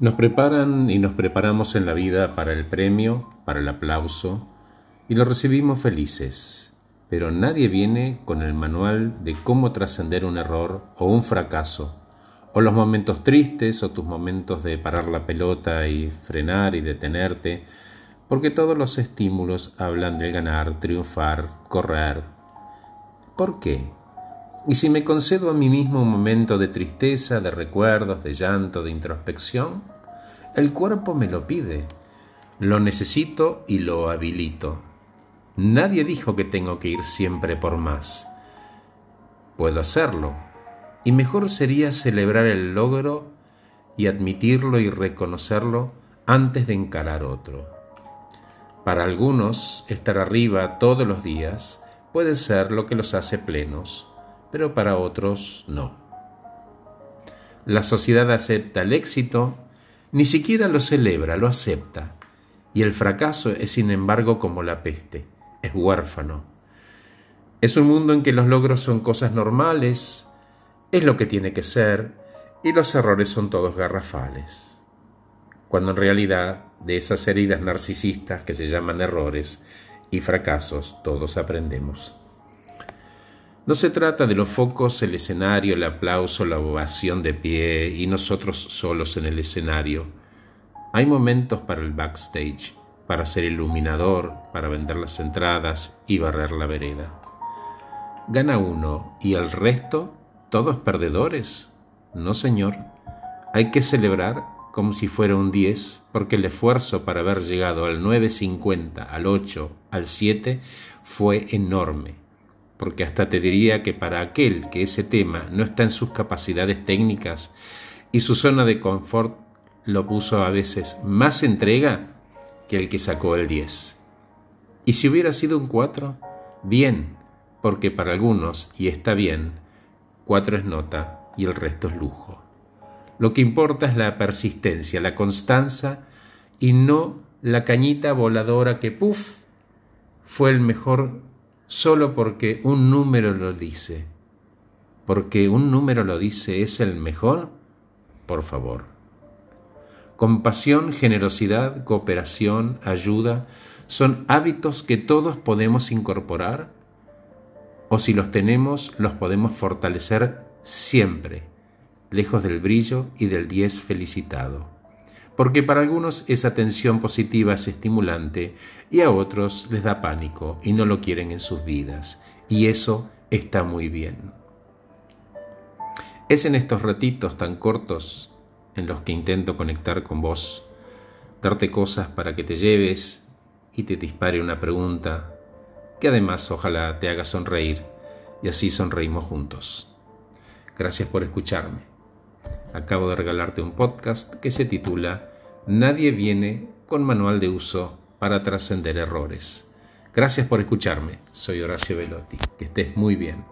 Nos preparan y nos preparamos en la vida para el premio, para el aplauso, y lo recibimos felices, pero nadie viene con el manual de cómo trascender un error o un fracaso, o los momentos tristes o tus momentos de parar la pelota y frenar y detenerte, porque todos los estímulos hablan del ganar, triunfar, correr. ¿Por qué? Y si me concedo a mí mismo un momento de tristeza, de recuerdos, de llanto, de introspección, el cuerpo me lo pide. Lo necesito y lo habilito. Nadie dijo que tengo que ir siempre por más. Puedo hacerlo. Y mejor sería celebrar el logro y admitirlo y reconocerlo antes de encarar otro. Para algunos, estar arriba todos los días puede ser lo que los hace plenos pero para otros no. La sociedad acepta el éxito, ni siquiera lo celebra, lo acepta. Y el fracaso es sin embargo como la peste, es huérfano. Es un mundo en que los logros son cosas normales, es lo que tiene que ser, y los errores son todos garrafales. Cuando en realidad de esas heridas narcisistas que se llaman errores y fracasos todos aprendemos. No se trata de los focos, el escenario, el aplauso, la ovación de pie y nosotros solos en el escenario. Hay momentos para el backstage, para ser iluminador, para vender las entradas y barrer la vereda. ¿Gana uno y el resto, todos perdedores? No, señor. Hay que celebrar como si fuera un 10, porque el esfuerzo para haber llegado al 9.50, al 8, al 7 fue enorme porque hasta te diría que para aquel que ese tema no está en sus capacidades técnicas y su zona de confort lo puso a veces más entrega que el que sacó el 10. Y si hubiera sido un 4, bien, porque para algunos, y está bien, 4 es nota y el resto es lujo. Lo que importa es la persistencia, la constancia y no la cañita voladora que, puff, fue el mejor solo porque un número lo dice. Porque un número lo dice es el mejor, por favor. Compasión, generosidad, cooperación, ayuda, son hábitos que todos podemos incorporar o si los tenemos los podemos fortalecer siempre, lejos del brillo y del diez felicitado porque para algunos esa tensión positiva es estimulante y a otros les da pánico y no lo quieren en sus vidas. Y eso está muy bien. Es en estos ratitos tan cortos en los que intento conectar con vos, darte cosas para que te lleves y te dispare una pregunta que además ojalá te haga sonreír y así sonreímos juntos. Gracias por escucharme. Acabo de regalarte un podcast que se titula Nadie viene con manual de uso para trascender errores. Gracias por escucharme. Soy Horacio Velotti. Que estés muy bien.